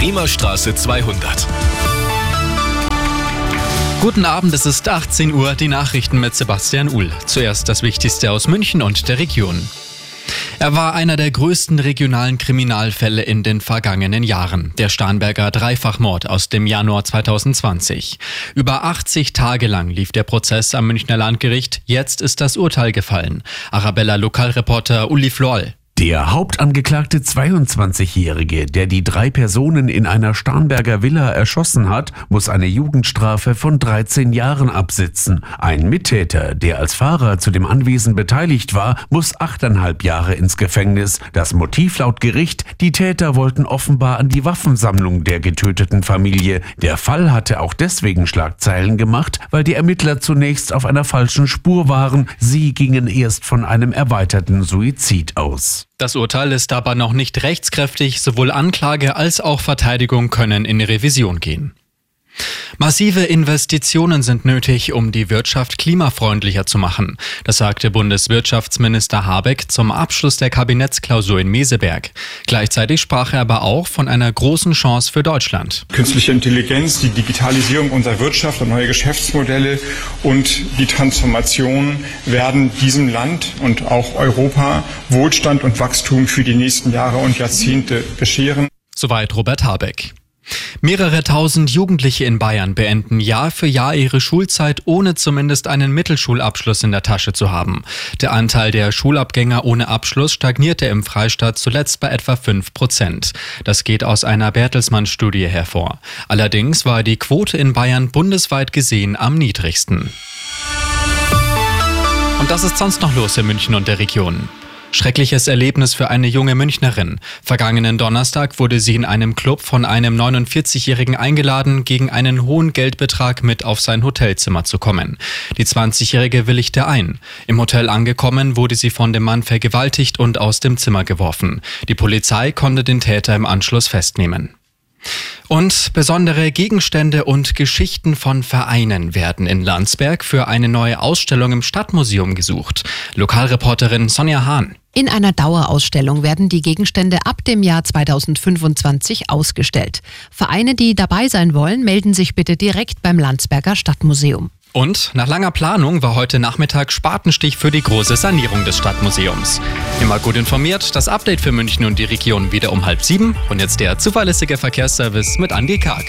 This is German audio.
Riemerstraße 200. Guten Abend, es ist 18 Uhr, die Nachrichten mit Sebastian Uhl. Zuerst das Wichtigste aus München und der Region. Er war einer der größten regionalen Kriminalfälle in den vergangenen Jahren. Der Starnberger Dreifachmord aus dem Januar 2020. Über 80 Tage lang lief der Prozess am Münchner Landgericht. Jetzt ist das Urteil gefallen. Arabella Lokalreporter Uli Floll. Der Hauptangeklagte 22-Jährige, der die drei Personen in einer Starnberger Villa erschossen hat, muss eine Jugendstrafe von 13 Jahren absitzen. Ein Mittäter, der als Fahrer zu dem Anwesen beteiligt war, muss achteinhalb Jahre ins Gefängnis. Das Motiv laut Gericht, die Täter wollten offenbar an die Waffensammlung der getöteten Familie. Der Fall hatte auch deswegen Schlagzeilen gemacht, weil die Ermittler zunächst auf einer falschen Spur waren. Sie gingen erst von einem erweiterten Suizid aus. Das Urteil ist aber noch nicht rechtskräftig. Sowohl Anklage als auch Verteidigung können in Revision gehen. Massive Investitionen sind nötig, um die Wirtschaft klimafreundlicher zu machen. Das sagte Bundeswirtschaftsminister Habeck zum Abschluss der Kabinettsklausur in Meseberg. Gleichzeitig sprach er aber auch von einer großen Chance für Deutschland. Künstliche Intelligenz, die Digitalisierung unserer Wirtschaft und neue Geschäftsmodelle und die Transformation werden diesem Land und auch Europa Wohlstand und Wachstum für die nächsten Jahre und Jahrzehnte bescheren. Soweit Robert Habeck. Mehrere tausend Jugendliche in Bayern beenden Jahr für Jahr ihre Schulzeit, ohne zumindest einen Mittelschulabschluss in der Tasche zu haben. Der Anteil der Schulabgänger ohne Abschluss stagnierte im Freistaat zuletzt bei etwa fünf Prozent. Das geht aus einer Bertelsmann-Studie hervor. Allerdings war die Quote in Bayern bundesweit gesehen am niedrigsten. Und das ist sonst noch los in München und der Region. Schreckliches Erlebnis für eine junge Münchnerin. Vergangenen Donnerstag wurde sie in einem Club von einem 49-Jährigen eingeladen, gegen einen hohen Geldbetrag mit auf sein Hotelzimmer zu kommen. Die 20-Jährige willigte ein. Im Hotel angekommen wurde sie von dem Mann vergewaltigt und aus dem Zimmer geworfen. Die Polizei konnte den Täter im Anschluss festnehmen. Und besondere Gegenstände und Geschichten von Vereinen werden in Landsberg für eine neue Ausstellung im Stadtmuseum gesucht. Lokalreporterin Sonja Hahn. In einer Dauerausstellung werden die Gegenstände ab dem Jahr 2025 ausgestellt. Vereine, die dabei sein wollen, melden sich bitte direkt beim Landsberger Stadtmuseum. Und nach langer Planung war heute Nachmittag Spatenstich für die große Sanierung des Stadtmuseums. Immer gut informiert, das Update für München und die Region wieder um halb sieben und jetzt der zuverlässige Verkehrsservice mit Andy Karg.